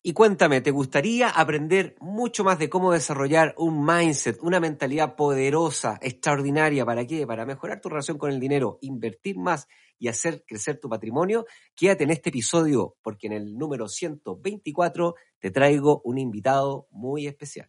y cuéntame, ¿te gustaría aprender mucho más de cómo desarrollar un mindset, una mentalidad poderosa, extraordinaria? ¿Para qué? Para mejorar tu relación con el dinero, invertir más y hacer crecer tu patrimonio. Quédate en este episodio porque en el número 124 te traigo un invitado muy especial.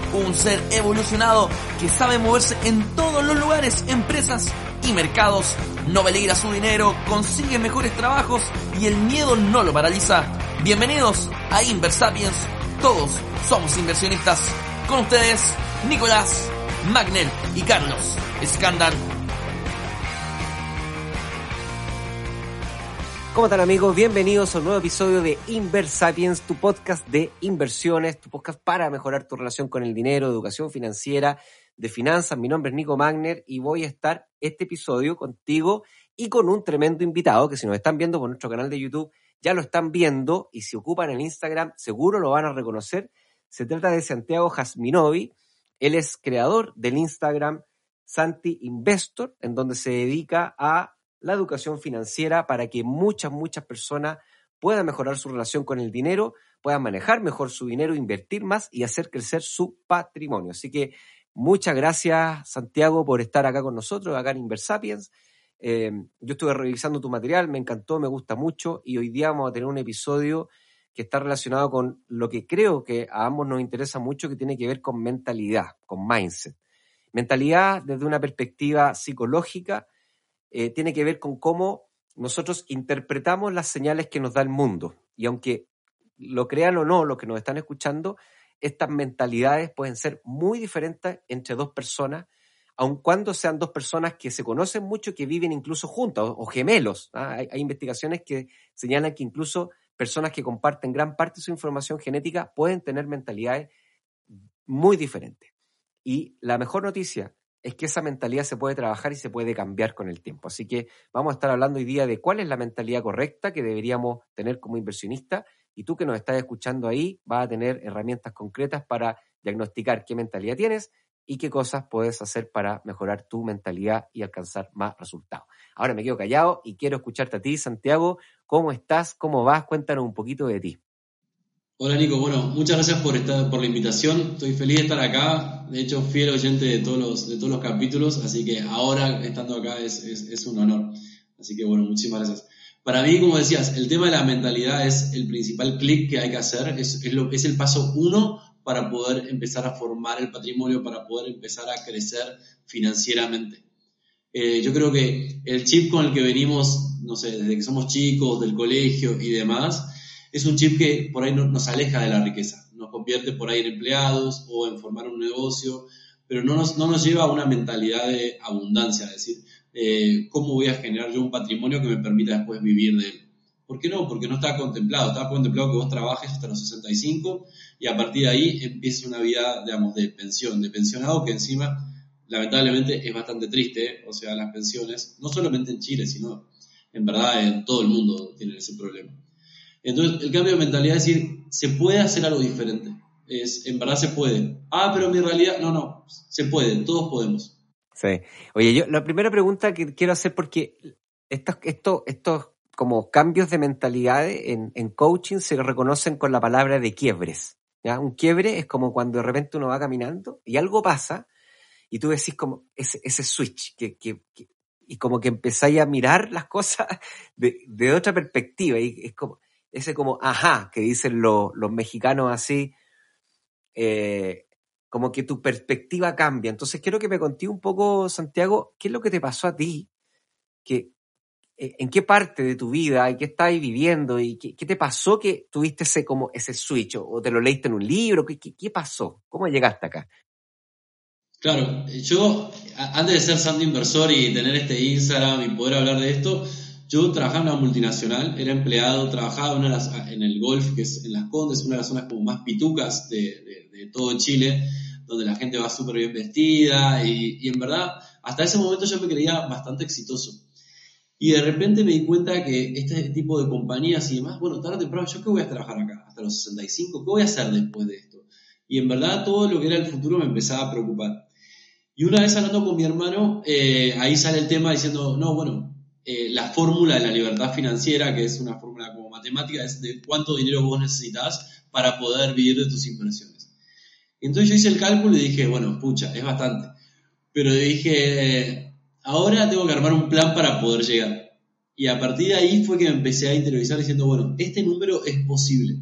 un ser evolucionado que sabe moverse en todos los lugares, empresas y mercados, no peligra su dinero, consigue mejores trabajos y el miedo no lo paraliza. Bienvenidos a Inversapiens, todos somos inversionistas. Con ustedes, Nicolás, Magner y Carlos Escándalo. ¿Cómo están amigos? Bienvenidos a un nuevo episodio de Inversapiens, tu podcast de inversiones, tu podcast para mejorar tu relación con el dinero, educación financiera, de finanzas. Mi nombre es Nico Magner y voy a estar este episodio contigo y con un tremendo invitado que si nos están viendo por nuestro canal de YouTube ya lo están viendo y si ocupan el Instagram seguro lo van a reconocer. Se trata de Santiago Jasminovi. Él es creador del Instagram Santi Investor, en donde se dedica a la educación financiera para que muchas, muchas personas puedan mejorar su relación con el dinero, puedan manejar mejor su dinero, invertir más y hacer crecer su patrimonio. Así que muchas gracias, Santiago, por estar acá con nosotros, acá en Inversapiens. Eh, yo estuve revisando tu material, me encantó, me gusta mucho y hoy día vamos a tener un episodio que está relacionado con lo que creo que a ambos nos interesa mucho, que tiene que ver con mentalidad, con mindset. Mentalidad desde una perspectiva psicológica, eh, tiene que ver con cómo nosotros interpretamos las señales que nos da el mundo. Y aunque lo crean o no, los que nos están escuchando, estas mentalidades pueden ser muy diferentes entre dos personas, aun cuando sean dos personas que se conocen mucho, que viven incluso juntas o, gemelos. ¿ah? Hay, hay, investigaciones que señalan que incluso personas que comparten gran parte de su información genética pueden tener mentalidades muy diferentes. Y la mejor noticia es que esa mentalidad se puede trabajar y se puede cambiar con el tiempo. Así que vamos a estar hablando hoy día de cuál es la mentalidad correcta que deberíamos tener como inversionista y tú que nos estás escuchando ahí vas a tener herramientas concretas para diagnosticar qué mentalidad tienes y qué cosas puedes hacer para mejorar tu mentalidad y alcanzar más resultados. Ahora me quedo callado y quiero escucharte a ti, Santiago. ¿Cómo estás? ¿Cómo vas? Cuéntanos un poquito de ti. Hola Nico, bueno, muchas gracias por estar, por la invitación. Estoy feliz de estar acá. De hecho, fiel oyente de todos los, de todos los capítulos, así que ahora estando acá es, es, un honor. Así que bueno, muchísimas gracias. Para mí, como decías, el tema de la mentalidad es el principal clic que hay que hacer, es, es, lo, es el paso uno para poder empezar a formar el patrimonio, para poder empezar a crecer financieramente. Eh, yo creo que el chip con el que venimos, no sé, desde que somos chicos, del colegio y demás, es un chip que por ahí nos aleja de la riqueza, nos convierte por ahí en empleados o en formar un negocio, pero no nos, no nos lleva a una mentalidad de abundancia, es decir, eh, ¿cómo voy a generar yo un patrimonio que me permita después vivir de él? ¿Por qué no? Porque no está contemplado, está contemplado que vos trabajes hasta los 65 y a partir de ahí empiece una vida, digamos, de pensión, de pensionado que encima lamentablemente es bastante triste, o sea, las pensiones, no solamente en Chile, sino en verdad en todo el mundo tienen ese problema. Entonces, el cambio de mentalidad es decir, se puede hacer algo diferente. Es, en verdad se puede. Ah, pero mi realidad, no, no, se puede, todos podemos. Sí. Oye, yo la primera pregunta que quiero hacer, porque estos, estos, estos como cambios de mentalidad en, en coaching se reconocen con la palabra de quiebres. ¿ya? Un quiebre es como cuando de repente uno va caminando y algo pasa y tú decís como ese, ese switch que, que, y como que empezáis a mirar las cosas de, de otra perspectiva y es como ese como ajá que dicen los, los mexicanos así, eh, como que tu perspectiva cambia. Entonces quiero que me conté un poco, Santiago, qué es lo que te pasó a ti, que, eh, en qué parte de tu vida qué estás viviendo y qué, te pasó que tuviste ese, como ese switch o te lo leíste en un libro, ¿qué, qué, pasó? ¿Cómo llegaste acá? Claro, yo antes de ser santo inversor y tener este Instagram y poder hablar de esto, yo trabajaba en una multinacional, era empleado, trabajaba en, el golf, que es en Las Condes, una de las zonas como más pitucas de, todo Chile, donde la gente va súper bien vestida y, en verdad hasta ese momento yo me creía bastante exitoso. Y de repente me di cuenta que este tipo de compañías y demás, bueno, tarde o temprano, ¿yo qué voy a trabajar acá? Hasta los 65, ¿qué voy a hacer después de esto? Y en verdad todo lo que era el futuro me empezaba a preocupar. Y una vez hablando con mi hermano, eh, ahí sale el tema diciendo, no, bueno, eh, la fórmula de la libertad financiera, que es una fórmula como matemática, es de cuánto dinero vos necesitas para poder vivir de tus inversiones. Entonces yo hice el cálculo y dije, bueno, pucha, es bastante. Pero dije, ahora tengo que armar un plan para poder llegar. Y a partir de ahí fue que me empecé a interiorizar diciendo, bueno, este número es posible.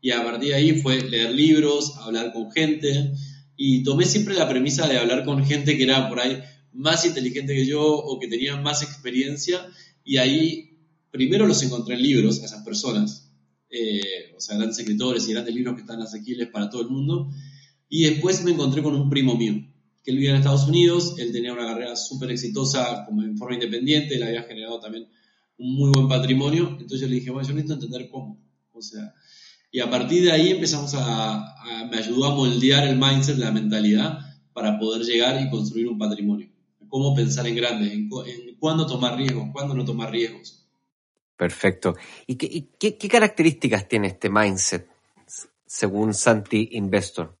Y a partir de ahí fue leer libros, hablar con gente. Y tomé siempre la premisa de hablar con gente que era por ahí más inteligente que yo o que tenía más experiencia. Y ahí primero los encontré en libros, a esas personas. Eh, o sea, grandes escritores y grandes libros que están asequibles para todo el mundo. Y después me encontré con un primo mío, que él vivía en Estados Unidos, él tenía una carrera súper exitosa como en forma independiente, le había generado también un muy buen patrimonio. Entonces yo le dije, bueno, yo necesito entender cómo. O sea, y a partir de ahí empezamos a, me ayudó a moldear el mindset, la mentalidad, para poder llegar y construir un patrimonio. Cómo pensar en grande, en, cuándo tomar riesgos, cuándo no tomar riesgos. Perfecto. ¿Y qué, qué, características tiene este mindset según Santi Investor?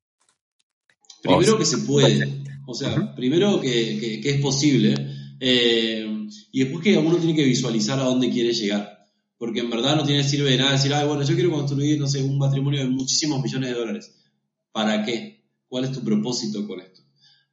Primero que se puede, o sea, primero que, que, es posible, eh, y después que uno tiene que visualizar a dónde quiere llegar porque en verdad no tiene sirve de nada decir, ay, bueno, yo quiero construir, no sé, un patrimonio de muchísimos millones de dólares. ¿Para qué? ¿Cuál es tu propósito con esto?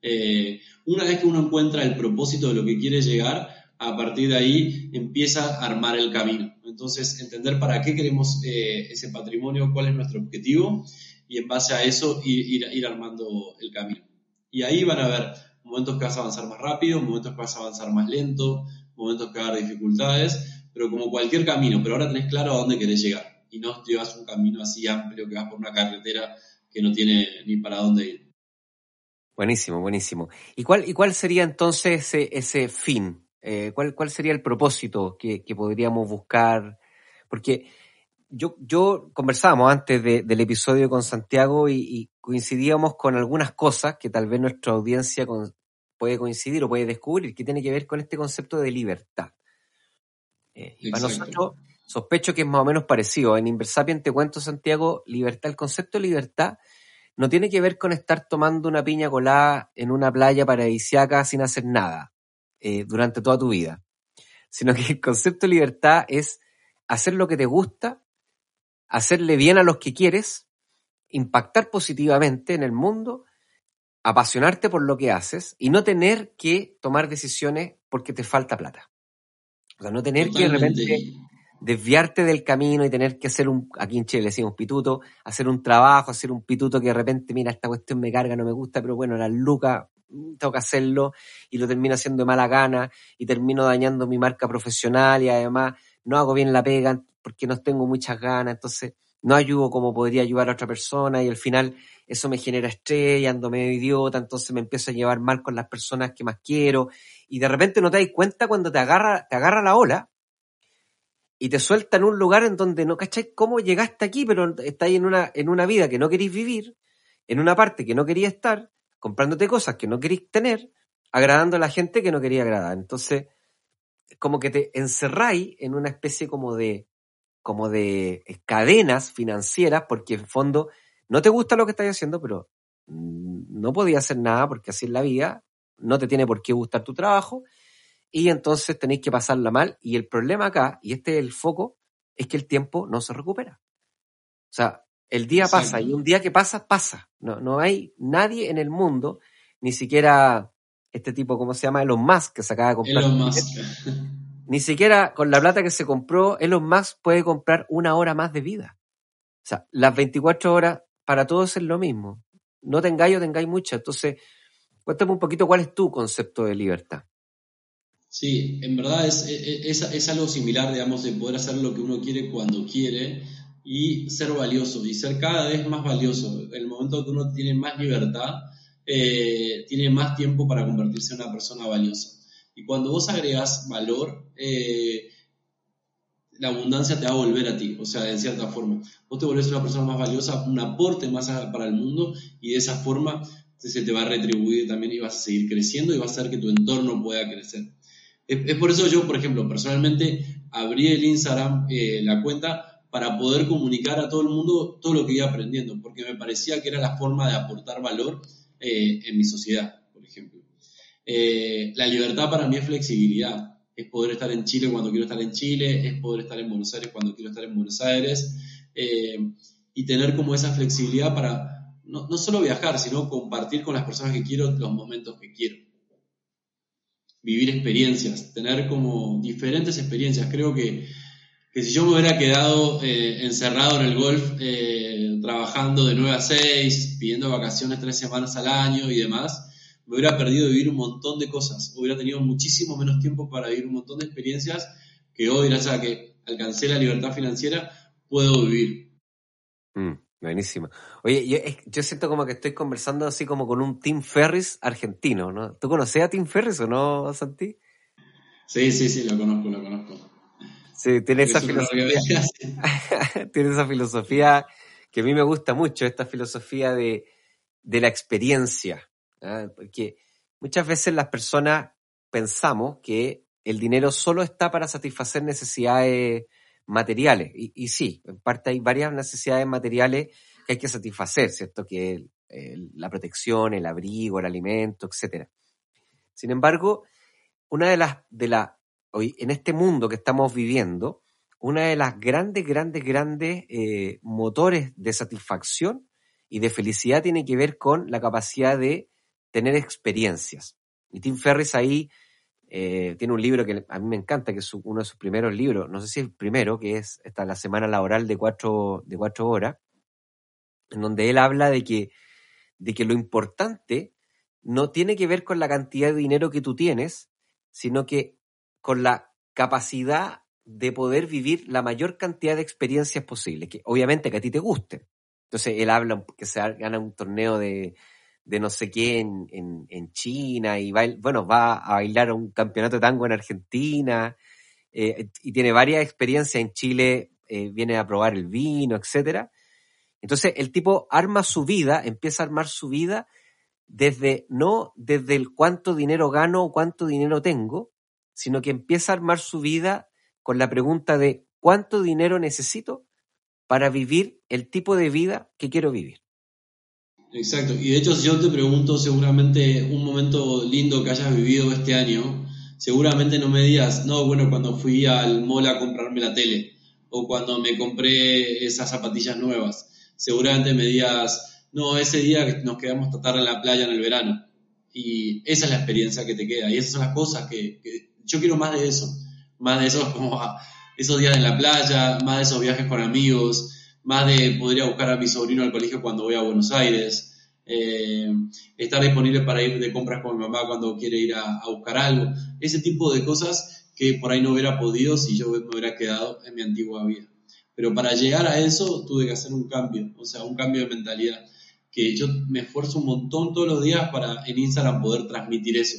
Eh, una vez que uno encuentra el propósito de lo que quiere llegar, a partir de ahí empieza a armar el camino. Entonces, entender para qué queremos eh, ese patrimonio, cuál es nuestro objetivo, y en base a eso ir, armando el camino. Y ahí van a haber momentos que vas a avanzar más rápido, momentos que vas a avanzar más lento, momentos que va a haber dificultades, pero como cualquier camino, pero ahora tenés claro a dónde querés llegar y no llevas un camino así amplio que vas por una carretera que no tiene ni para dónde ir. Buenísimo, buenísimo. ¿Y cuál, y cuál sería entonces ese, ese fin? Eh, ¿cuál, ¿Cuál sería el propósito que, podríamos buscar? Porque yo, yo conversábamos antes del episodio con Santiago y, coincidíamos con algunas cosas que tal vez nuestra audiencia puede coincidir o puede descubrir, que tiene que ver con este concepto de libertad. Eh, y para nosotros, sospecho que es más o menos parecido. En Inversapien te cuento, Santiago, libertad, el concepto de libertad no tiene que ver con estar tomando una piña colada en una playa paradisiaca sin hacer nada eh, durante toda tu vida, sino que el concepto de libertad es hacer lo que te gusta, hacerle bien a los que quieres, impactar positivamente en el mundo, apasionarte por lo que haces y no tener que tomar decisiones porque te falta plata. O sea, no tener que de repente desviarte del camino y tener que hacer un, aquí en Chile decimos pituto, hacer un trabajo, hacer un pituto que de repente, mira, esta cuestión me carga, no me gusta, pero bueno, la luca, mm, tengo que hacerlo y lo termino haciendo de mala gana y termino dañando mi marca profesional y además no hago bien la pega porque no tengo muchas ganas, entonces no ayudo como podría ayudar a otra persona y al final eso me genera estrés y ando medio idiota, entonces me empiezo a llevar mal con las personas que más quiero y de repente no te das cuenta cuando te agarra, te agarra la ola y te suelta en un lugar en donde no cacháis cómo llegaste aquí, pero estáis en una, en una vida que no queréis vivir, en una parte que no quería estar, comprándote cosas que no queréis tener, agradando a la gente que no quería agradar. Entonces, como que te encerráis en una especie como de, como de cadenas financieras, porque en fondo no te gusta lo que estás haciendo, pero no podía hacer nada porque así es la vida, no te tiene por qué gustar tu trabajo y entonces tenéis que pasarla mal. Y el problema acá, y este es el foco, es que el tiempo no se recupera. O sea, el día pasa y un día que pasa, pasa. No, no hay nadie en el mundo, ni siquiera este tipo, ¿cómo se llama? Elon Musk, que se acaba de comprar. Ni siquiera con la plata que se compró, Elon Musk puede comprar una hora más de vida. O sea, las 24 horas para todos es lo mismo. No tengáis o tengáis mucha. Entonces, cuéntame un poquito cuál es tu concepto de libertad. Sí, en verdad es, es, es, algo similar, digamos, de poder hacer lo que uno quiere cuando quiere y ser valioso y ser cada vez más valioso. En el momento que uno tiene más libertad, eh, tiene más tiempo para convertirse en una persona valiosa. Y cuando vos agregas valor, eh, la abundancia te va a volver a ti, o sea, de cierta forma. Vos te volvés una persona más valiosa, un aporte más para el mundo y de esa forma se te va a retribuir también y vas a seguir creciendo y vas a hacer que tu entorno pueda crecer. Es, por eso yo, por ejemplo, personalmente abrí el Instagram, eh, la cuenta, para poder comunicar a todo el mundo todo lo que iba aprendiendo, porque me parecía que era la forma de aportar valor eh, en mi sociedad, por ejemplo. Eh, la libertad para mí es flexibilidad. Es poder estar en Chile cuando quiero estar en Chile, es poder estar en Buenos Aires cuando quiero estar en Buenos Aires, y tener como esa flexibilidad para no, no, solo viajar, sino compartir con las personas que quiero los momentos que quiero. Vivir experiencias, tener como diferentes experiencias. Creo que, que si yo me hubiera quedado eh, encerrado en el golf, trabajando de 9 a 6, pidiendo vacaciones tres semanas al año y demás, me hubiera perdido vivir un montón de cosas, hubiera tenido muchísimo menos tiempo para vivir un montón de experiencias que hoy, gracias a que alcancé la libertad financiera, puedo vivir. Mm, buenísimo. Oye, yo, siento como que estoy conversando así como con un Tim Ferris argentino, ¿no? ¿Tú conocías a Tim Ferris o no, Santi? Sí, sí, sí, lo conozco, lo conozco. Sí, tiene esa filosofía. tiene esa filosofía que a mí me gusta mucho, esta filosofía de, de la experiencia. ¿ah? Porque muchas veces las personas pensamos que el dinero solo está para satisfacer necesidades materiales. Y, sí, en parte hay varias necesidades materiales que hay que satisfacer, ¿cierto? Que la protección, el abrigo, el alimento, etc. Sin embargo, una de las, de la, hoy, en este mundo que estamos viviendo, una de las grandes, grandes, grandes eh, motores de satisfacción y de felicidad tiene que ver con la capacidad de tener experiencias. Y Tim Ferris ahí eh, tiene un libro que a mí me encanta, que es uno de sus primeros libros, no sé si el primero, que es esta, la semana laboral de cuatro, de cuatro horas, en donde él habla de que, de que lo importante no tiene que ver con la cantidad de dinero que tú tienes, sino que con la capacidad de poder vivir la mayor cantidad de experiencias posibles, que obviamente que a ti te gusten. Entonces él habla que se gana un torneo de, de no sé qué en, en, China y bueno, va a bailar un campeonato de tango en Argentina eh, y tiene varias experiencias en Chile, eh, viene a probar el vino, etcétera. Entonces el tipo arma su vida, empieza a armar su vida desde no desde el cuánto dinero gano o cuánto dinero tengo, sino que empieza a armar su vida con la pregunta de cuánto dinero necesito para vivir el tipo de vida que quiero vivir. Exacto, y de hecho si yo te pregunto seguramente un momento lindo que hayas vivido este año, seguramente no me digas, no, bueno, cuando fui al mall a comprarme la tele o cuando me compré esas zapatillas nuevas, seguramente me digas, no, ese día que nos quedamos a en la playa en el verano. Y esa es la experiencia que te queda y esas son las cosas que, yo quiero más de eso, más de esos, como esos días en la playa, más de esos viajes con amigos, más de poder a buscar a mi sobrino al colegio cuando voy a Buenos Aires, eh, estar disponible para ir de compras con mi mamá cuando quiere ir a, buscar algo, ese tipo de cosas que por ahí no hubiera podido si yo me hubiera quedado en mi antigua vida. Pero para llegar a eso tuve que hacer un cambio, o sea, un cambio de mentalidad, que yo me esfuerzo un montón todos los días para en Instagram poder transmitir eso,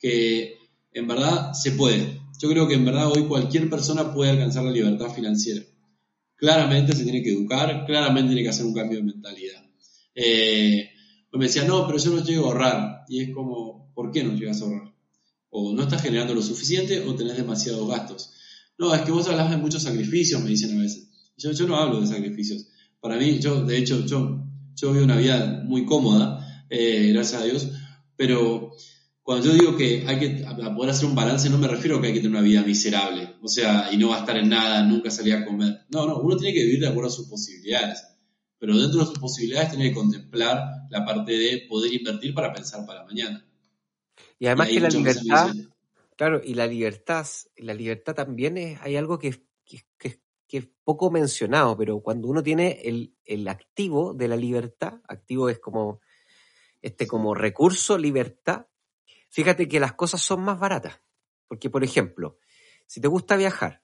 que en verdad se puede. Yo creo que en verdad hoy cualquier persona puede alcanzar la libertad financiera claramente se tiene que educar, claramente tiene que hacer un cambio de mentalidad. Eh, pues me decía, no, pero yo no llego a ahorrar. Y es como, ¿por qué no llegas a ahorrar? O no estás generando lo suficiente o tenés demasiados gastos. No, es que vos hablas de muchos sacrificios, me dicen a veces. Yo, no hablo de sacrificios. Para mí, yo, de hecho, yo, yo vivo una vida muy cómoda, eh, gracias a Dios, pero cuando yo digo que hay que poder hacer un balance, no me refiero a que hay que tener una vida miserable, o sea, y no va a estar en nada, nunca salir a comer. No, no, uno tiene que vivir de acuerdo a sus posibilidades. Pero dentro de sus posibilidades tiene que contemplar la parte de poder invertir para pensar para mañana. Y además que la libertad, Claro, y la libertad, la libertad también es, hay algo que, que, que, que es poco mencionado, pero cuando uno tiene el, el activo de la libertad, activo es como este como recurso libertad, fíjate que las cosas son más baratas. Porque, por ejemplo, si te gusta viajar,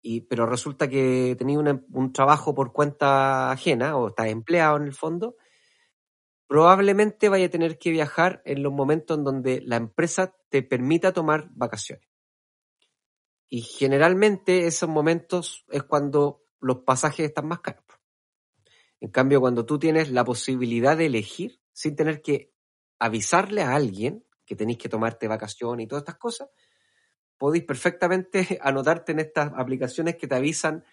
y, pero resulta que tenías un trabajo por cuenta ajena o estás empleado en el fondo, probablemente vaya a tener que viajar en los momentos en donde la empresa te permita tomar vacaciones. Y generalmente esos momentos es cuando los pasajes están más caros. En cambio, cuando tú tienes la posibilidad de elegir sin tener que avisarle a alguien que tenéis que tomarte vacaciones y todas estas cosas, podéis perfectamente anotarte en estas aplicaciones que te avisan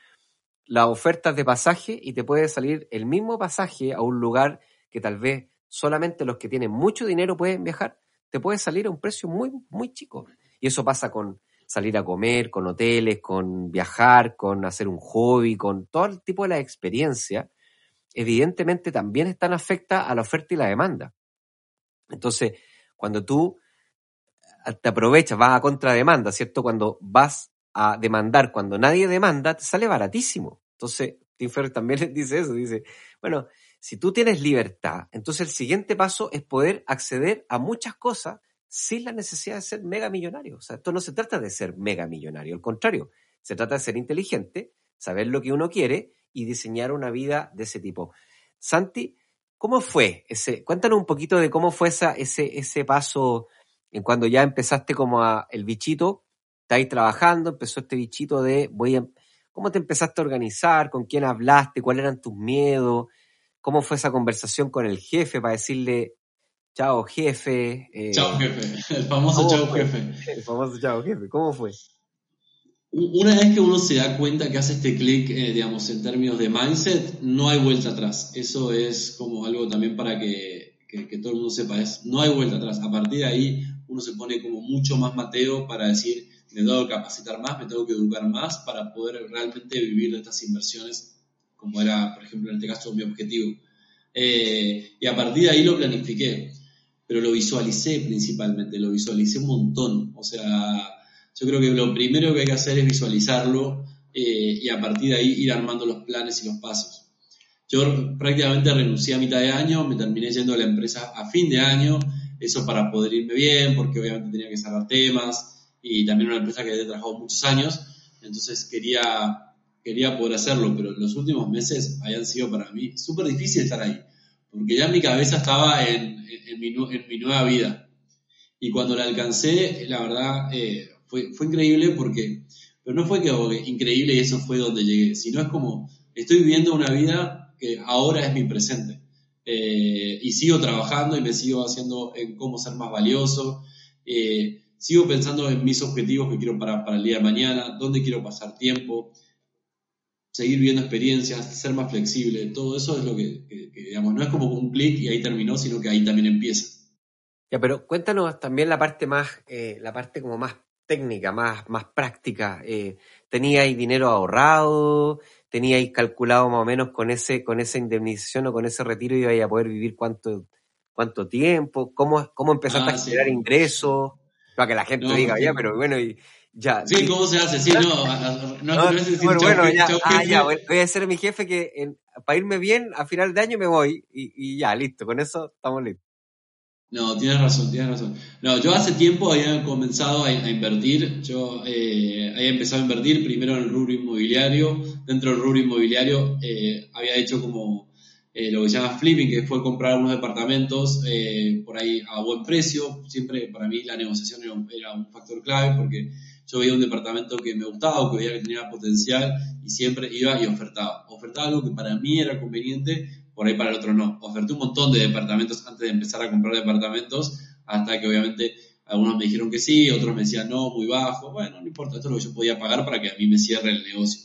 las ofertas de pasaje y te puede salir el mismo pasaje a un lugar que tal vez solamente los que tienen mucho dinero pueden viajar, te puede salir a un precio muy, muy chico. Y eso pasa con salir a comer, con hoteles, con viajar, con hacer un hobby, con todo el tipo de la experiencia, evidentemente también están afectas a la oferta y la demanda. Entonces, cuando tú te aprovechas, vas a contrademanda, ¿cierto? Cuando vas a demandar, cuando nadie demanda, te sale baratísimo. Entonces, Tim Ferriss también dice eso, dice, bueno, si tú tienes libertad, entonces el siguiente paso es poder acceder a muchas cosas sin la necesidad de ser mega millonario. O sea, esto no se trata de ser mega millonario, al contrario, se trata de ser inteligente, saber lo que uno quiere y diseñar una vida de ese tipo. Santi, ¿cómo fue ese? Cuéntanos un poquito de cómo fue esa, ese, ese paso en cuando ya empezaste como a el bichito, estáis trabajando, empezó este bichito de voy a, ¿cómo te empezaste a organizar? ¿Con quién hablaste? ¿Cuáles eran tus miedos? ¿Cómo fue esa conversación con el jefe para decirle, chao jefe? Eh, chao jefe, el famoso chao jefe. El famoso chao jefe, ¿cómo fue? Una vez que uno se da cuenta que hace este clic, eh, digamos, en términos de mindset, no hay vuelta atrás. Eso es como algo también para que, que, todo el mundo sepa, es, no hay vuelta atrás. A partir de ahí uno se pone como mucho más mateo para decir, me tengo que capacitar más, me tengo que educar más para poder realmente vivir de estas inversiones, como era, por ejemplo, en este caso mi objetivo. Eh, y a partir de ahí lo planifiqué, pero lo visualicé principalmente, lo visualicé un montón. O sea, yo creo que lo primero que hay que hacer es visualizarlo eh, y a partir de ahí ir armando los planes y los pasos. Yo prácticamente renuncié a mitad de año, me terminé yendo a la empresa a fin de año, eso para poder irme bien, porque obviamente tenía que cerrar temas y también una empresa que había trabajado muchos años, entonces quería, quería poder hacerlo, pero los últimos meses habían sido para mí súper difícil estar ahí, porque ya mi cabeza estaba en, en, mi, en mi, nueva vida. Y cuando la alcancé, la verdad, eh, fue, fue increíble porque, pero no fue que increíble y eso fue donde llegué, sino es como, estoy viviendo una vida que ahora es mi presente. Eh, y sigo trabajando y me sigo haciendo en cómo ser más valioso. Eh, sigo pensando en mis objetivos que quiero para, para el día de mañana, dónde quiero pasar tiempo, seguir viendo experiencias, ser más flexible. Todo eso es lo que, digamos, no es como un clic y ahí terminó, sino que ahí también empieza. Ya, pero cuéntanos también la parte más, eh, la parte como más técnica, más, más práctica. Eh, ¿Teníais dinero ahorrado? ¿Teníais calculado más o menos con ese, con esa indemnización o con ese retiro ibais a poder vivir cuánto, cuánto tiempo? ¿Cómo, cómo empezaste a ah, generar ingresos? Para que la gente diga, ya, pero bueno, y ya. Sí, ¿cómo se hace? Sí, no, no, no, decir bueno, ya, ah, ya, voy a ser mi jefe que para irme bien, a final de año me voy y, y ya, listo, con eso estamos listos. No, tienes razón, tienes razón. No, yo hace tiempo había comenzado a, invertir. Yo eh, había empezado a invertir primero en el rubro inmobiliario. Dentro del rubro inmobiliario eh, había hecho como eh, lo que se llama flipping, que fue comprar unos departamentos por ahí a buen precio. Siempre para mí la negociación era un, era un, factor clave porque yo veía un departamento que me gustaba que veía que tenía potencial y siempre iba y ofertaba. Ofertaba algo que para mí era conveniente por ahí para el otro no. Oferté un montón de departamentos antes de empezar a comprar departamentos, hasta que obviamente algunos me dijeron que sí, otros me decían no, muy bajo. Bueno, no importa, esto es lo que yo podía pagar para que a mí me cierre el negocio.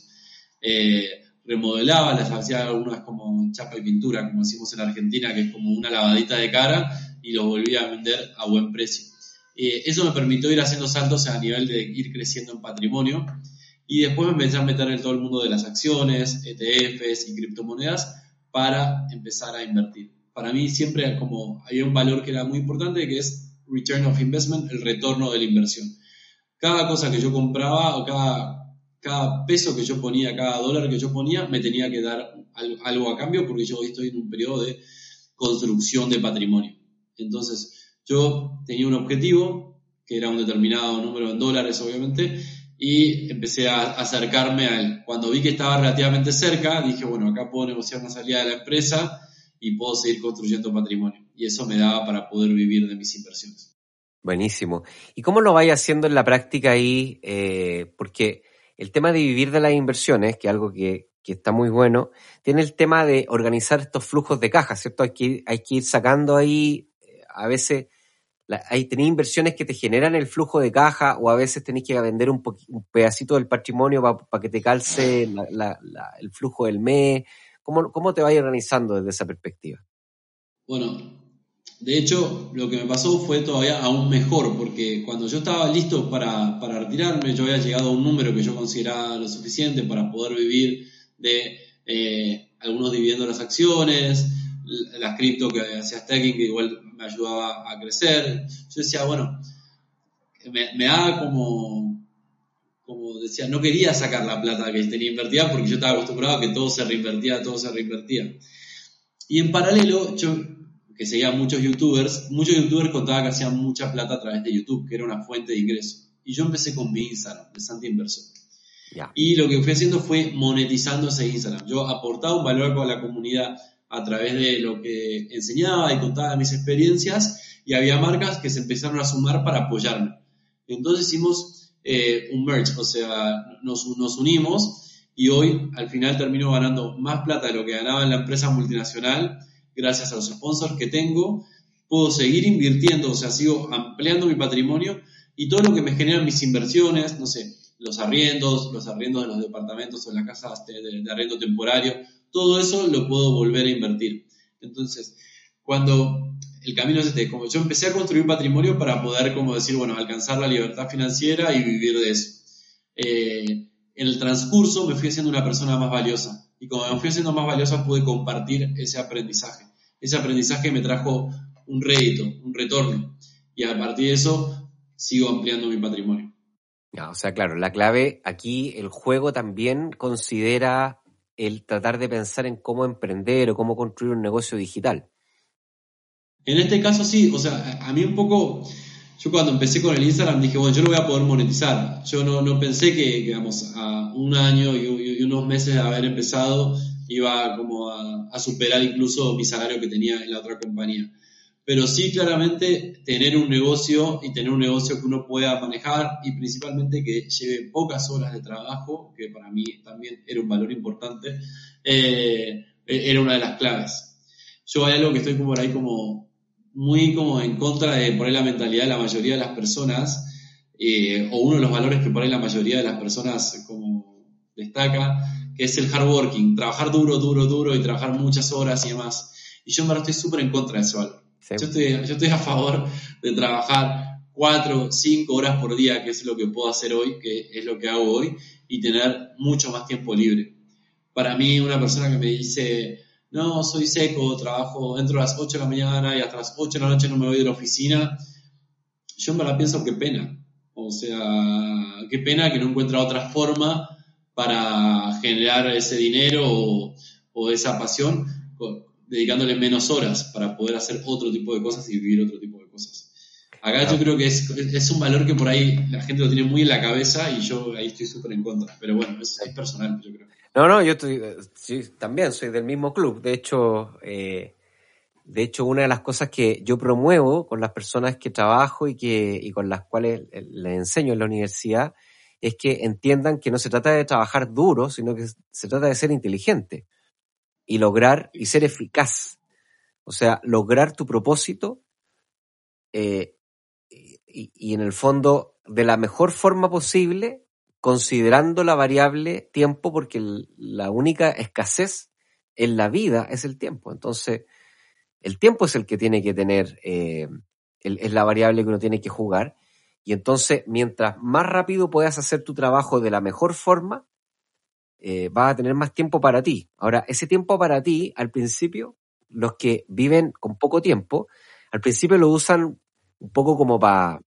Eh, remodelaba, les hacía algunas como chapa y pintura, como decimos en Argentina, que es como una lavadita de cara, y los volvía a vender a buen precio. Eh, eso me permitió ir haciendo saltos a nivel de ir creciendo en patrimonio. Y después me empecé a meter en todo el mundo de las acciones, ETFs y criptomonedas, para empezar a invertir. Para mí siempre como había un valor que era muy importante que es return of investment, el retorno de la inversión. cada cosa que yo compraba cada, cada peso que yo ponía, cada dólar que yo ponía, me tenía que dar algo a cambio porque yo estoy en un periodo de construcción de patrimonio. Entonces, yo tenía un objetivo, que era un determinado número en dólares, obviamente, y empecé a acercarme a él. Cuando vi que estaba relativamente cerca, dije, bueno, acá puedo negociar una salida de la empresa y puedo seguir construyendo patrimonio. Y eso me daba para poder vivir de mis inversiones. Buenísimo. ¿Y cómo lo vais haciendo en la práctica ahí? Eh, porque el tema de vivir de las inversiones, que es algo que, que, está muy bueno, tiene el tema de organizar estos flujos de caja, ¿cierto? Hay que, hay que ir sacando ahí, eh, a veces hay tenéis inversiones que te generan el flujo de caja o a veces tenéis que vender un, pedacito del patrimonio para que te calce el flujo del mes. ¿Cómo, ¿Cómo te vas organizando desde esa perspectiva? Bueno, de hecho, lo que me pasó fue todavía aún mejor, porque cuando yo estaba listo para, retirarme, yo había llegado a un número que yo consideraba lo suficiente para poder vivir de eh, algunos dividiendo las acciones, las cripto que hacía staking, que igual me ayudaba a crecer. Yo decía, bueno, me, me daba como, como decía, no quería sacar la plata que tenía invertida porque yo estaba acostumbrado a que todo se reinvertía, todo se reinvertía. Y en paralelo, yo que seguía muchos youtubers, muchos youtubers contaban que hacían mucha plata a través de YouTube, que era una fuente de ingreso. Y yo empecé con mi Instagram, de Santi Inversor. Y lo que fui haciendo fue monetizando ese Instagram. Yo aportaba un valor a la comunidad a través de lo que enseñaba y contaba mis experiencias y había marcas que se empezaron a sumar para apoyarme. Entonces hicimos eh, un merge, o sea, nos, nos, unimos y hoy al final termino ganando más plata de lo que ganaba en la empresa multinacional gracias a los sponsors que tengo. Puedo seguir invirtiendo, o sea, sigo ampliando mi patrimonio y todo lo que me generan mis inversiones, no sé, los arriendos, los arriendos de los departamentos o las casas de, de, de arriendo temporario, todo eso lo puedo volver a invertir. Entonces, cuando el camino es este, como yo empecé a construir patrimonio para poder, como decir, bueno, alcanzar la libertad financiera y vivir de eso. Eh, en el transcurso me fui haciendo una persona más valiosa y como me fui haciendo más valiosa pude compartir ese aprendizaje. Ese aprendizaje me trajo un rédito, un retorno y a partir de eso sigo ampliando mi patrimonio. o sea, claro, la clave aquí, el juego también considera el tratar de pensar en cómo emprender o cómo construir un negocio digital. En este caso sí, o sea, a mí un poco, yo cuando empecé con el Instagram dije, bueno, yo lo voy a poder monetizar. Yo no, no pensé que, digamos, a un año y, unos meses de haber empezado iba como a superar incluso mi salario que tenía en la otra compañía pero sí claramente tener un negocio y tener un negocio que uno pueda manejar y principalmente que lleve pocas horas de trabajo, que para mí también era un valor importante, eh, era una de las claves. Yo hay algo que estoy como por ahí como muy como en contra de ahí la mentalidad de la mayoría de las personas, eh, o uno de los valores que ahí la mayoría de las personas como destaca, que es el hard working, trabajar duro, duro, duro y trabajar muchas horas y demás. Y yo en verdad estoy súper en contra de ese valor. Yo, estoy, a favor de trabajar cuatro, cinco horas por día, que es lo que puedo hacer hoy, que es lo que hago hoy, y tener mucho más tiempo libre. Para mí, una persona que me dice, no, soy seco, trabajo dentro de las 8 de la mañana y hasta las 8 de la noche no me voy de la oficina, yo me la pienso, qué pena. O sea, qué pena que no encuentra otra forma para generar ese dinero o, o esa pasión dedicándole menos horas para poder hacer otro tipo de cosas y vivir otro tipo de cosas. Acá yo creo que es, es, un valor que por ahí la gente lo tiene muy en la cabeza y yo ahí estoy súper en contra. Pero bueno, es, personal, yo creo. No, no, yo estoy, sí, también soy del mismo club. De hecho, eh, de hecho, una de las cosas que yo promuevo con las personas que trabajo y, que, y con las cuales les enseño en la universidad es que entiendan que no se trata de trabajar duro, sino que se trata de ser inteligente y lograr y ser eficaz. O sea, lograr tu propósito eh, y, en el fondo de la mejor forma posible, considerando la variable tiempo, porque la única escasez en la vida es el tiempo. Entonces, el tiempo es el que tiene que tener, eh, es la variable que uno tiene que jugar. Y entonces, mientras más rápido puedas hacer tu trabajo de la mejor forma, eh, vas a tener más tiempo para ti. Ahora, ese tiempo para ti, al principio, los que viven con poco tiempo, al principio lo usan un poco como para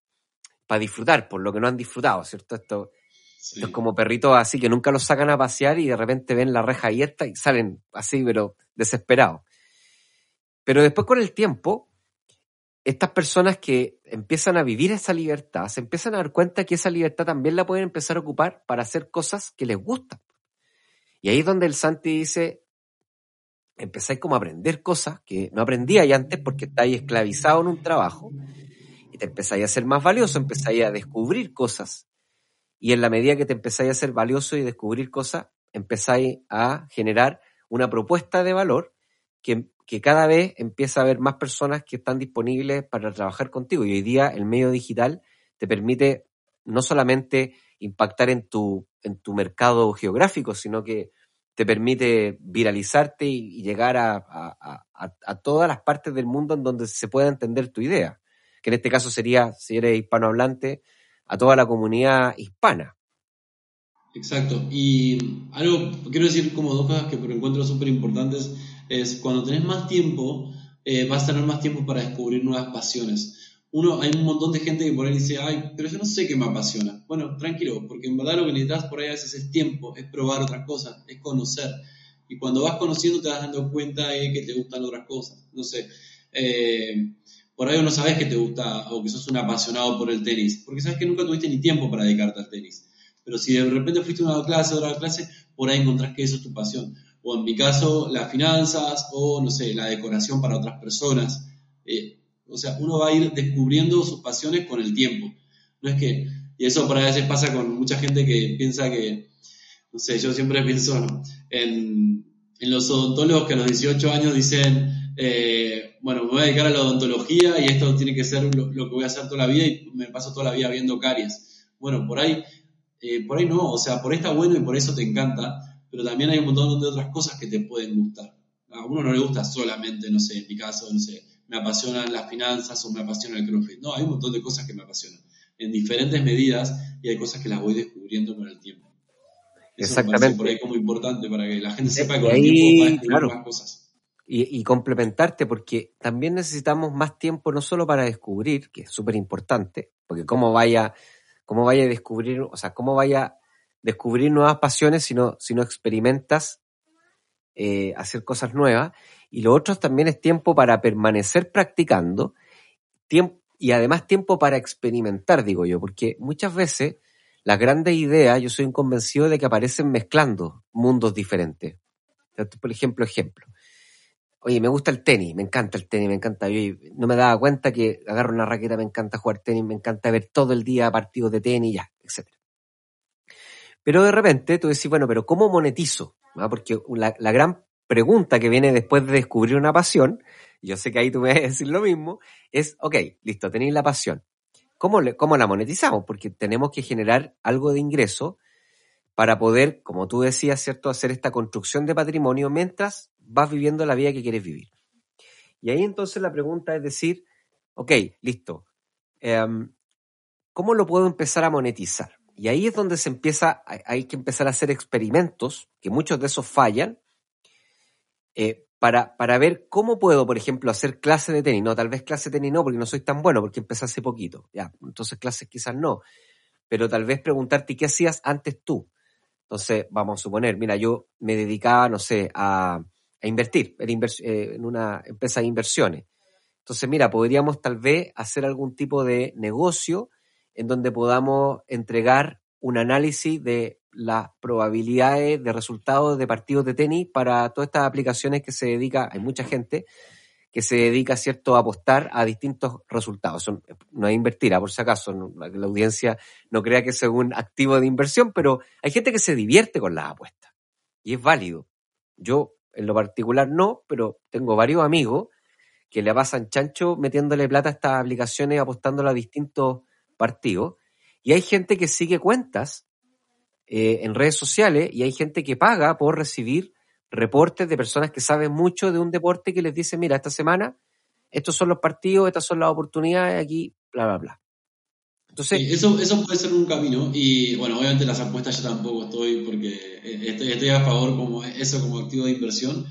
para disfrutar, por lo que no han disfrutado, ¿cierto? Esto, es como perritos así que nunca los sacan a pasear y de repente ven la reja abierta y salen así, pero desesperados. Pero después con el tiempo, estas personas que empiezan a vivir esa libertad, se empiezan a dar cuenta que esa libertad también la pueden empezar a ocupar para hacer cosas que les gustan. Y ahí es donde el Santi dice, empezáis como a aprender cosas que no aprendíais antes porque estáis esclavizados en un trabajo y te empezáis a ser más valioso, empezáis a descubrir cosas. Y en la medida que te empezáis a ser valioso y descubrir cosas, empezáis a generar una propuesta de valor que, que cada vez empieza a haber más personas que están disponibles para trabajar contigo. Y hoy día el medio digital te permite no solamente impactar en tu, en tu mercado geográfico, sino que te permite viralizarte y, llegar a, todas las partes del mundo en donde se pueda entender tu idea, que en este caso sería, si eres hispanohablante, a toda la comunidad hispana. Exacto, y algo, quiero decir como dos cosas que encuentro súper importantes, es cuando tenés más tiempo, eh, vas a tener más tiempo para descubrir nuevas pasiones uno, hay un montón de gente que por ahí dice, ay, pero yo no sé qué me apasiona. Bueno, tranquilo, porque en verdad lo que necesitas por ahí a veces es tiempo, es probar otras cosas, es conocer. Y cuando vas conociendo te vas dando cuenta de que te gustan otras cosas. No sé, eh, por ahí no sabes que te gusta o que sos un apasionado por el tenis, porque sabes que nunca tuviste ni tiempo para dedicarte al tenis. Pero si de repente fuiste a una clase, otra clase, por ahí encontrás que eso es tu pasión. O en mi caso, las finanzas o, no sé, la decoración para otras personas. Eh, o sea, uno va a ir descubriendo sus pasiones con el tiempo. No es que, y eso por a veces pasa con mucha gente que piensa que, no sé, yo siempre pienso en, en los odontólogos que a los 18 años dicen, eh, bueno, me voy a dedicar a la odontología y esto tiene que ser lo, que voy a hacer toda la vida y me paso toda la vida viendo caries. Bueno, por ahí, eh, por ahí no, o sea, por ahí está bueno y por eso te encanta, pero también hay un montón de otras cosas que te pueden gustar. A uno no le gusta solamente, no sé, en mi caso, no sé, me apasionan las finanzas o me apasiona el CrossFit. No, hay un montón de cosas que me apasionan en diferentes medidas y hay cosas que las voy descubriendo con el tiempo. Exactamente. por ahí como importante para que la gente sepa que con el tiempo va a descubrir más cosas. Y, complementarte, porque también necesitamos más tiempo no solo para descubrir, que es súper importante, porque cómo vaya, cómo vaya a descubrir, o sea, cómo vaya a descubrir nuevas pasiones si no, si no experimentas eh, hacer cosas nuevas. Y lo otro también es tiempo para permanecer practicando tiempo, y además tiempo para experimentar, digo yo, porque muchas veces las grandes ideas, yo soy un convencido de que aparecen mezclando mundos diferentes. Por ejemplo, ejemplo. Oye, me gusta el tenis, me encanta el tenis, me encanta. Yo no me daba cuenta que agarro una raqueta, me encanta jugar tenis, me encanta ver todo el día partidos de tenis, ya, etc. Pero de repente tú decís, bueno, pero ¿cómo monetizo? ¿Ah? Porque la, gran pregunta que viene después de descubrir una pasión, yo sé que ahí tú me vas a decir lo mismo, es, ok, listo, tenéis la pasión. ¿Cómo, le, ¿Cómo la monetizamos? Porque tenemos que generar algo de ingreso para poder, como tú decías, ¿cierto?, hacer esta construcción de patrimonio mientras vas viviendo la vida que quieres vivir. Y ahí entonces la pregunta es decir, ok, listo, em, ¿cómo lo puedo empezar a monetizar? Y ahí es donde se empieza, hay que empezar a hacer experimentos, que muchos de esos fallan, eh, para, para ver cómo puedo, por ejemplo, hacer clase de tenis. No, tal vez clase de tenis no, porque no soy tan bueno, porque empecé hace poquito. Ya, entonces clases quizás no. Pero tal vez preguntarte qué hacías antes tú. Entonces, vamos a suponer, mira, yo me dedicaba, no sé, a, a invertir en, eh, en una empresa de inversiones. Entonces, mira, podríamos tal vez hacer algún tipo de negocio en donde podamos entregar un análisis de las probabilidades de resultados de partidos de tenis para todas estas aplicaciones que se dedica, hay mucha gente que se dedica, ¿cierto?, a apostar a distintos resultados. no es invertir, ah, por si acaso, la audiencia no crea que es un activo de inversión, pero hay gente que se divierte con las apuestas y es válido. Yo, en lo particular, no, pero tengo varios amigos que le pasan chancho metiéndole plata a estas aplicaciones, apostándola a distintos partidos. Y hay gente que sigue cuentas eh, en redes sociales y hay gente que paga por recibir reportes de personas que saben mucho de un deporte que les dice, mira, esta semana estos son los partidos, estas son las oportunidades, aquí, bla, bla, bla. Entonces, eso, eso puede ser un camino y bueno, obviamente las apuestas yo tampoco estoy porque estoy, estoy a favor como eso como activo de inversión,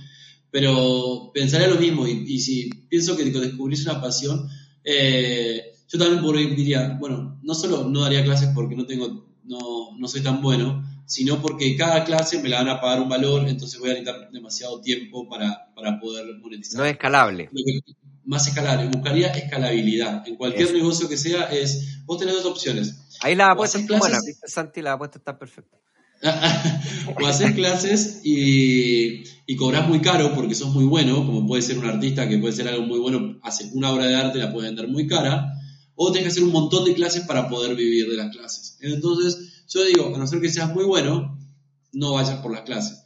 pero pensaría lo mismo y, si pienso que descubrís una pasión, eh, yo también por diría, bueno, no solo no daría clases porque no tengo, no, no soy tan bueno, sino porque cada clase me la van a pagar un valor, entonces voy a necesitar demasiado tiempo para, para poder monetizar. No es escalable. Más escalable, buscaría escalabilidad. En cualquier negocio que sea, es, vos tenés dos opciones. Ahí la apuesta está buena, Santi, la apuesta está perfecta. o haces clases y, y cobras muy caro porque sos muy bueno, como puede ser un artista que puede ser algo muy bueno, hace una obra de arte, la puede vender muy cara, o tienes que hacer un montón de clases para poder vivir de las clases. Entonces, yo digo, a no ser que seas muy bueno, no vayas por las clases.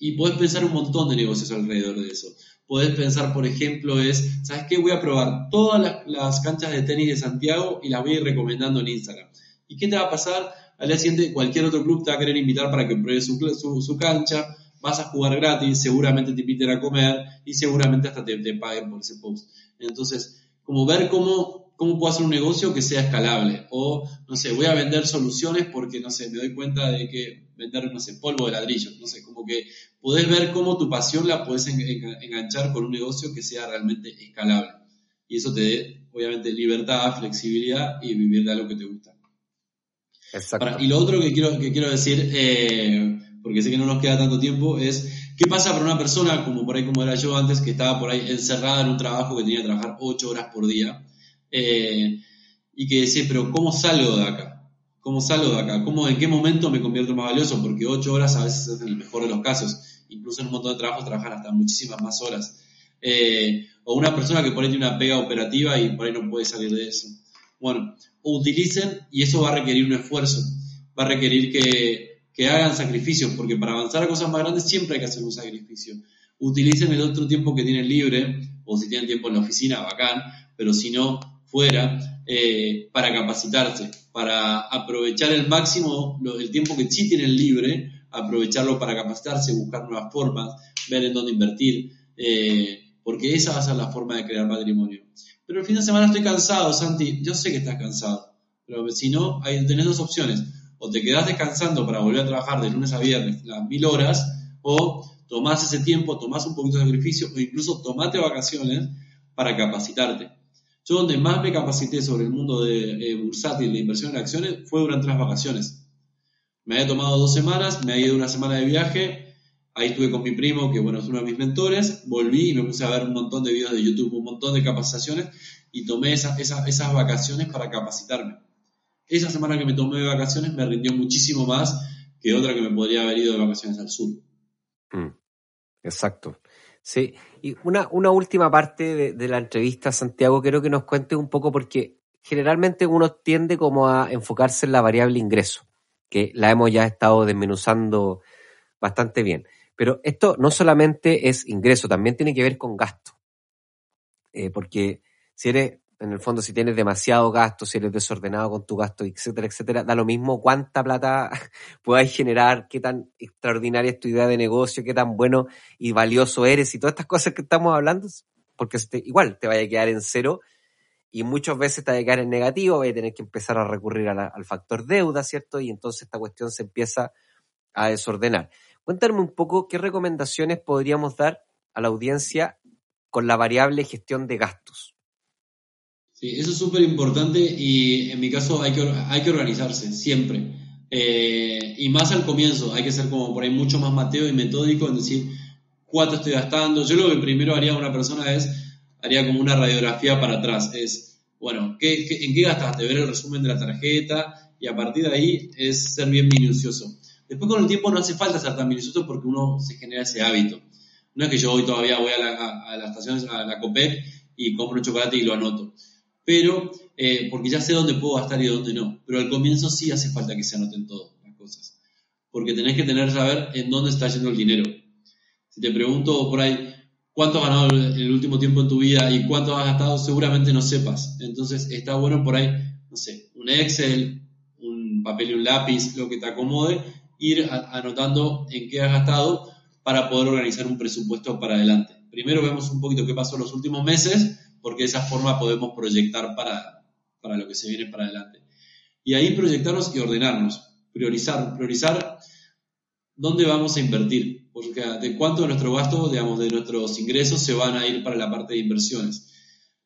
Y puedes pensar un montón de negocios alrededor de eso. Puedes pensar, por ejemplo, es, ¿sabes qué? Voy a probar todas las, canchas de tenis de Santiago y las voy a ir recomendando en Instagram. ¿Y qué te va a pasar? Al día siguiente, cualquier otro club te va a querer invitar para que pruebes su, su, cancha, vas a jugar gratis, seguramente te inviten a comer y seguramente hasta te, te paguen por ese post. Entonces, como ver cómo cómo puedo hacer un negocio que sea escalable. O, no sé, voy a vender soluciones porque, no sé, me doy cuenta de que vender, no sé, polvo de ladrillo. No sé, como que podés ver cómo tu pasión la puedes enganchar con un negocio que sea realmente escalable. Y eso te dé, obviamente, libertad, flexibilidad y vivir de algo que te gusta. Exacto. y lo otro que quiero, que quiero decir, eh, porque sé que no nos queda tanto tiempo, es qué pasa para una persona, como por ahí como era yo antes, que estaba por ahí encerrada en un trabajo que tenía que trabajar ocho horas por día eh, y que decís, pero ¿cómo salgo de acá? ¿Cómo salgo de acá? ¿Cómo, ¿En qué momento me convierto más valioso? Porque ocho horas a veces es el mejor de los casos. Incluso en un montón de trabajos trabajan hasta muchísimas más horas. Eh, o una persona que por ahí tiene una pega operativa y por ahí no puede salir de eso. Bueno, utilicen y eso va a requerir un esfuerzo. Va a requerir que, que hagan sacrificios, porque para avanzar a cosas más grandes siempre hay que hacer un sacrificio. Utilicen el otro tiempo que tienen libre, o si tienen tiempo en la oficina, bacán, pero si no, fuera eh, para capacitarse, para aprovechar el máximo el tiempo que sí tienen libre, aprovecharlo para capacitarse, buscar nuevas formas, ver en dónde invertir, eh, porque esa va a ser la forma de crear patrimonio. Pero el fin de semana estoy cansado, Santi, yo sé que estás cansado, pero si no, hay, tenés dos opciones, o te quedás descansando para volver a trabajar de lunes a viernes las mil horas, o tomás ese tiempo, tomás un poquito de sacrificio, o incluso tomate vacaciones para capacitarte. Yo donde más me capacité sobre el mundo de eh, bursátil, de inversión en acciones, fue durante las vacaciones. Me había tomado dos semanas, me había ido una semana de viaje, ahí estuve con mi primo, que bueno, es uno de mis mentores, volví y me puse a ver un montón de videos de YouTube, un montón de capacitaciones y tomé esas vacaciones para capacitarme. Esa semana que me tomé de vacaciones me rindió muchísimo más que otra que me podría haber ido de vacaciones al sur. Mm, exacto. Sí, y una, una última parte de, la entrevista, Santiago, quiero que nos cuentes un poco porque generalmente uno tiende como a enfocarse en la variable ingreso, que la hemos ya estado desmenuzando bastante bien. Pero esto no solamente es ingreso, también tiene que ver con gasto. Eh, porque si eres en el fondo, si tienes demasiado gasto, si eres desordenado con tu gasto, etcétera, etcétera, da lo mismo cuánta plata puedas generar, qué tan extraordinaria es tu idea de negocio, qué tan bueno y valioso eres y todas estas cosas que estamos hablando, porque igual te vaya a quedar en cero y muchas veces te va a quedar en negativo, vas a tener que empezar a recurrir al factor deuda, ¿cierto? Y entonces esta cuestión se empieza a desordenar. Cuéntame un poco qué recomendaciones podríamos dar a la audiencia con la variable gestión de gastos. Eso es súper importante y en mi caso hay que, hay que organizarse siempre. Eh, y más al comienzo, hay que ser como por ahí mucho más mateo y metódico en decir cuánto estoy gastando. Yo lo que primero haría una persona es, haría como una radiografía para atrás. Es, bueno, ¿qué, en qué gastaste? Ver el resumen de la tarjeta y a partir de ahí es ser bien minucioso. Después con el tiempo no hace falta ser tan minucioso porque uno se genera ese hábito. No es que yo hoy todavía voy a la, a, la estación, a la y compro un chocolate y lo anoto pero eh, porque ya sé dónde puedo gastar y dónde no. Pero al comienzo sí hace falta que se anoten todas las cosas, porque tenés que tener saber en dónde está yendo el dinero. Si te pregunto por ahí cuánto has ganado en el último tiempo en tu vida y cuánto has gastado, seguramente no sepas. Entonces está bueno por ahí, no sé, un Excel, un papel y un lápiz, lo que te acomode, ir anotando en qué has gastado para poder organizar un presupuesto para adelante. Primero vemos un poquito qué pasó en los últimos meses porque de esa forma podemos proyectar para, para lo que se viene para adelante. Y ahí proyectarnos y ordenarnos, priorizar, priorizar dónde vamos a invertir, porque de cuánto de nuestro gasto, digamos, de nuestros ingresos se van a ir para la parte de inversiones.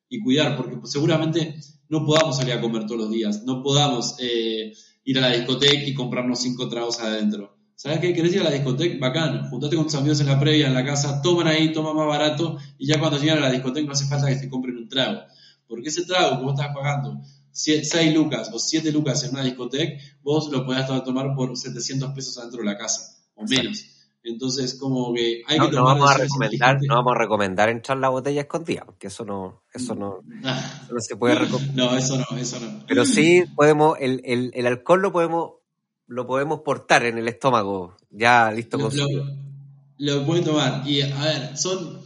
y cuidar, porque pues, seguramente no podamos salir a comer todos los días, no podamos eh, ir a la discoteca y comprarnos cinco tragos adentro. ¿Sabes qué? ¿Querés ir a la discoteca? Bacán, juntate con tus amigos en la previa, en la casa, toman ahí, toman más barato y ya cuando llegan a la discoteca no hace falta que se compren un trago. Porque ese trago que vos estás pagando 6 lucas o 7 lucas en una discoteca, vos lo podés tomar por 700 pesos adentro de la casa o menos. Entonces, como que hay que tomar no vamos a recomendar, no vamos a recomendar entrar la botella escondida, porque eso no, eso no, Ah. no se puede recomendar. No, eso no, eso no. Pero sí podemos, el, el, el alcohol lo podemos, lo podemos portar en el estómago, ya listo Lo, con lo, lo pueden tomar. Y a ver, son,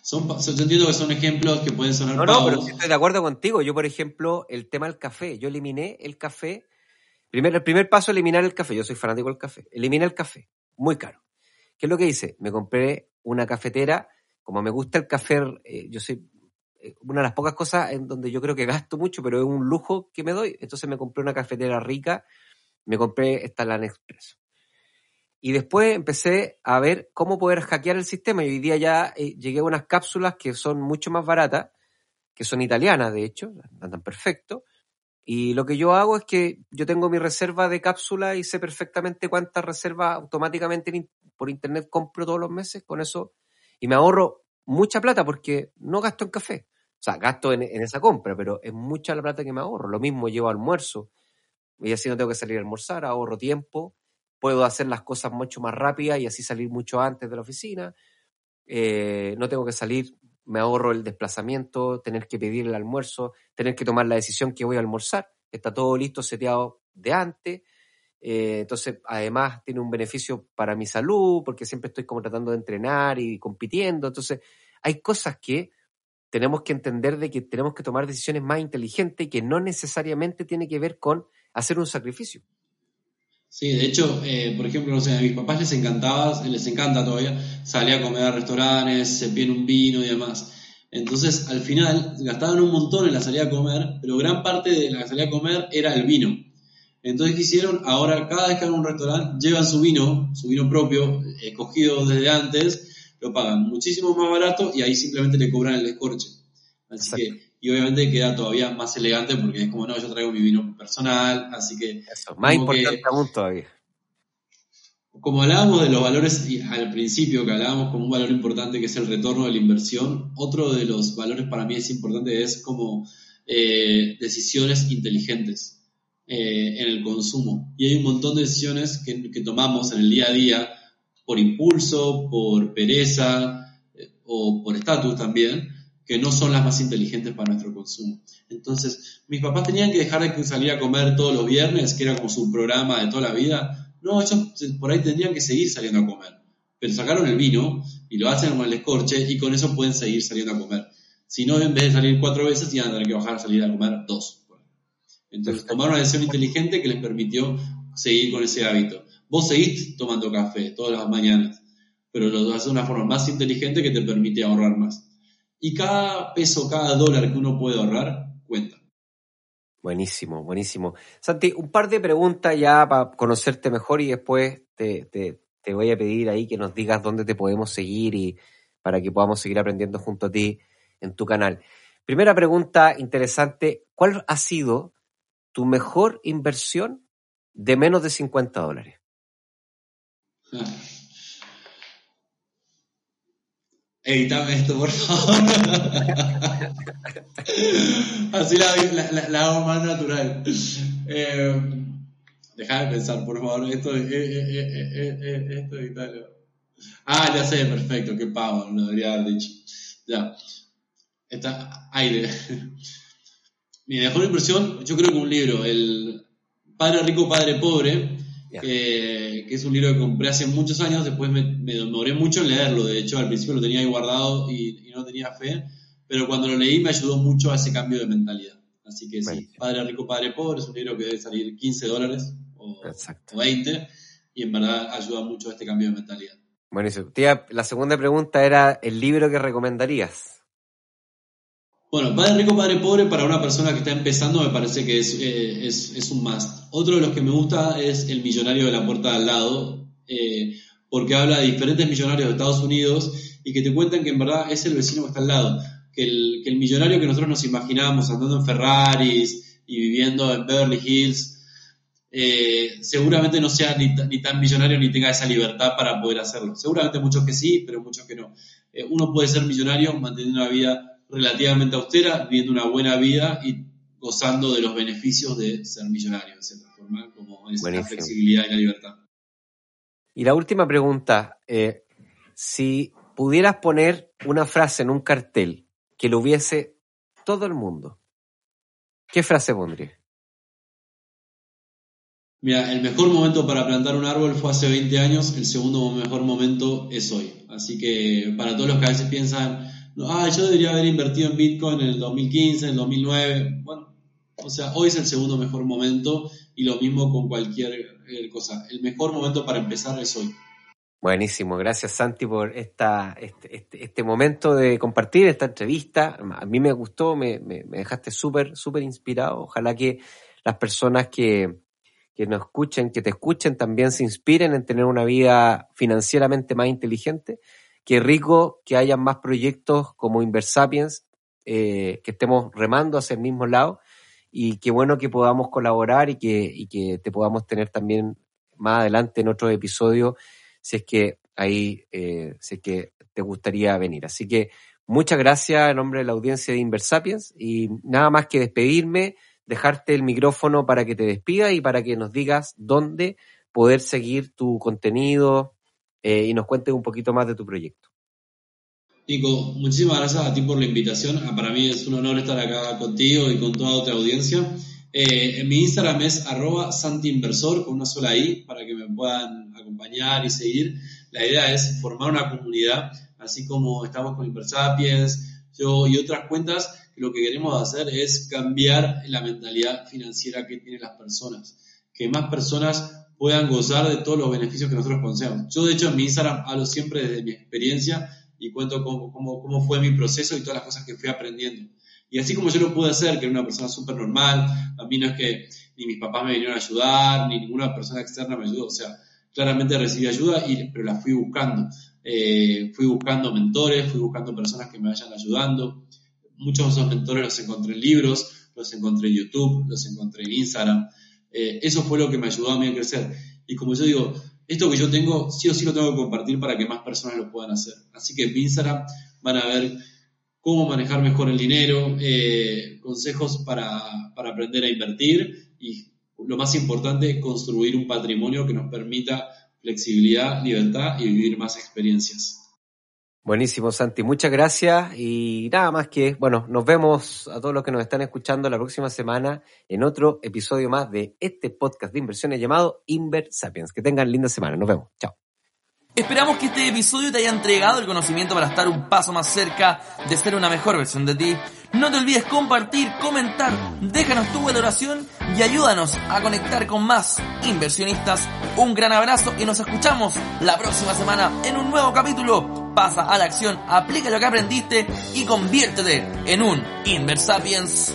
son, yo entiendo que son ejemplos que pueden sonar No, no, pavos. pero estoy de acuerdo contigo. Yo, por ejemplo, el tema del café, yo eliminé el café. Primero, el primer paso, eliminar el café. Yo soy fanático del café. Eliminé el café. Muy caro. ¿Qué es lo que hice? Me compré una cafetera. Como me gusta el café, eh, yo soy eh, una de las pocas cosas en donde yo creo que gasto mucho, pero es un lujo que me doy. Entonces me compré una cafetera rica. Me compré esta la Nespresso. Y después empecé a ver cómo poder hackear el sistema. Y hoy día ya eh, llegué a unas cápsulas que son mucho más baratas, que son italianas, de hecho, andan perfecto. Y lo que yo hago es que yo tengo mi reserva de cápsulas y sé perfectamente cuántas reservas automáticamente por internet compro todos los meses con eso. Y me ahorro mucha plata porque no gasto en café. O sea, gasto en, en esa compra, pero es mucha la plata que me ahorro. Lo mismo llevo almuerzo. Y así no tengo que salir a almorzar, ahorro tiempo puedo hacer las cosas mucho más rápidas y así salir mucho antes de la oficina. Eh, no tengo que salir, me ahorro el desplazamiento, tener que pedir el almuerzo, tener que tomar la decisión que voy a almorzar. Está todo listo, seteado de antes. Eh, entonces, además, tiene un beneficio para mi salud, porque siempre estoy como tratando de entrenar y compitiendo. Entonces, hay cosas que tenemos que entender de que tenemos que tomar decisiones más inteligentes que no necesariamente tiene que ver con hacer un sacrificio. Sí, de hecho, eh, por ejemplo, no sé, a mis papás les encantaba, les encanta todavía salir a comer a restaurantes, se piden un vino y demás. Entonces, al final, gastaban un montón en la salida a comer, pero gran parte de la salida a comer era el vino. Entonces, ¿qué hicieron? Ahora, cada vez que van a un restaurante, llevan su vino, su vino propio, eh, escogido desde antes, lo pagan muchísimo más barato y ahí simplemente le cobran el escorche. Así Exacto. que, y obviamente queda todavía más elegante porque es como, no, yo traigo mi vino personal, así que Eso, más que- importante aún todavía. como hablábamos de los valores al principio, que hablábamos como un valor importante que es el retorno de la inversión, otro de los valores para mí es importante es como eh, decisiones inteligentes eh, en el consumo. Y hay un montón de decisiones que, que tomamos en el día a día por impulso, por pereza eh, o por estatus también, que no son las más inteligentes para nuestro consumo. Entonces, mis papás tenían que dejar de salir a comer todos los viernes, que era como su programa de toda la vida. No, ellos por ahí tendrían que seguir saliendo a comer. Pero sacaron el vino y lo hacen con el escorche y con eso pueden seguir saliendo a comer. Si no, en vez de salir cuatro veces, iban a tener que bajar a salir a comer dos. Entonces, tomaron una decisión inteligente que les permitió seguir con ese hábito. Vos seguís tomando café todas las mañanas, pero lo haces de una forma más inteligente que te permite ahorrar más. Y cada peso, cada dólar que uno puede ahorrar, cuenta. Buenísimo, buenísimo. Santi, un par de preguntas ya para conocerte mejor y después te, te, te voy a pedir ahí que nos digas dónde te podemos seguir y para que podamos seguir aprendiendo junto a ti en tu canal. Primera pregunta interesante, ¿cuál ha sido tu mejor inversión de menos de 50 dólares? Editame esto, por favor. Así la, hago más natural. Eh, deja de pensar, por favor. Esto, eh, eh, eh, eh, eh, esto editalo. Ah, ya sé, perfecto. Qué pavo, lo debería haber dicho. Ya. Está aire. Mi mejor impresión, yo creo que un libro, el Padre Rico, Padre Pobre, Ya. que, que es un libro que compré hace muchos años, después me, me demoré mucho en leerlo, de hecho al principio lo tenía ahí guardado y, y no tenía fe, pero cuando lo leí me ayudó mucho a ese cambio de mentalidad. Así que sí, Buenísimo. Padre Rico, Padre Pobre es un libro que debe salir 15 dólares o, o 20 y en verdad ayuda mucho a este cambio de mentalidad. Buenísimo. Tía, la segunda pregunta era el libro que recomendarías. Bueno, Padre Rico, Padre Pobre para una persona que está empezando me parece que es, eh, es, es un must. Otro de los que me gusta es El Millonario de la Puerta de al lado, eh, porque habla de diferentes millonarios de Estados Unidos y que te cuentan que en verdad es el vecino que está al lado. que el, que el millonario que nosotros nos imaginábamos andando en Ferraris y viviendo en Beverly Hills, eh, seguramente no sea ni, ni, tan millonario ni tenga esa libertad para poder hacerlo. Seguramente muchos que sí, pero muchos que no. Uno puede ser millonario manteniendo una vida relativamente austera, viviendo una buena vida y gozando de los beneficios de ser millonario, de cierta forma, como es la flexibilidad y la libertad. Y la última pregunta, eh, si pudieras poner una frase en un cartel que lo hubiese todo el mundo, ¿qué frase pondrías? Mira, el mejor momento para plantar un árbol fue hace 20 años, el segundo mejor momento es hoy. Así que para todos los que a veces piensan, ah, yo debería haber invertido en Bitcoin en el 2015, en el 2009, bueno, o sea, hoy es el segundo mejor momento y lo mismo con cualquier eh, cosa. El mejor momento para empezar es hoy. Buenísimo, gracias Santi por esta, este, este, este momento de compartir esta entrevista. A mí me gustó, me, me, me dejaste súper, súper inspirado. Ojalá que las personas que, que nos escuchen, que te escuchen, también se inspiren en tener una vida financieramente más inteligente. Qué rico que haya más proyectos como Inversapiens, eh, que estemos remando hacia el mismo lado y qué bueno que podamos colaborar y que, y que te podamos tener también más adelante en otro episodio si es que ahí, eh, que te gustaría venir. Así que muchas gracias en nombre de la audiencia de Inversapiens y nada más que despedirme dejarte el micrófono para que te despidas y para que nos digas dónde poder seguir tu contenido eh, y nos cuentes un poquito más de tu proyecto. Nico, muchísimas gracias a ti por la invitación. Ah, para mí es un honor estar acá contigo y con toda otra audiencia. Eh, en mi Instagram es arroba santiinversor con una sola I para que me puedan acompañar y seguir. La idea es formar una comunidad, así como estamos con Inversapiens, yo y otras cuentas lo que queremos hacer es cambiar la mentalidad financiera que tienen las personas, que más personas puedan gozar de todos los beneficios que nosotros conocemos. Yo, de hecho, en mi Instagram hablo siempre desde mi experiencia y cuento cómo, cómo, cómo fue mi proceso y todas las cosas que fui aprendiendo. Y así como yo lo pude hacer, que era una persona súper normal, a mí no es que ni mis papás me vinieron a ayudar, ni ninguna persona externa me ayudó, o sea, claramente recibí ayuda, y, pero la fui buscando. Eh, fui buscando mentores, fui buscando personas que me vayan ayudando muchos de esos mentores los encontré en libros, los encontré en YouTube, los encontré en Instagram. Eh, eso fue lo que me ayudó a mí a crecer. Y como yo digo, esto que yo tengo, sí o sí lo tengo que compartir para que más personas lo puedan hacer. Así que en Instagram van a ver cómo manejar mejor el dinero, eh, consejos para, para aprender a invertir y lo más importante, construir un patrimonio que nos permita flexibilidad, libertad y vivir más experiencias. Buenísimo, Santi. Muchas gracias. Y nada más que, bueno, nos vemos a todos los que nos están escuchando la próxima semana en otro episodio más de este podcast de inversiones llamado Inver Sapiens. Que tengan linda semana. Nos vemos. Chao. Esperamos que este episodio te haya entregado el conocimiento para estar un paso más cerca de ser una mejor versión de ti. No te olvides compartir, comentar, déjanos tu valoración y ayúdanos a conectar con más inversionistas. Un gran abrazo y nos escuchamos la próxima semana en un nuevo capítulo. Pasa a la acción, aplica lo que aprendiste y conviértete en un Inversapiens.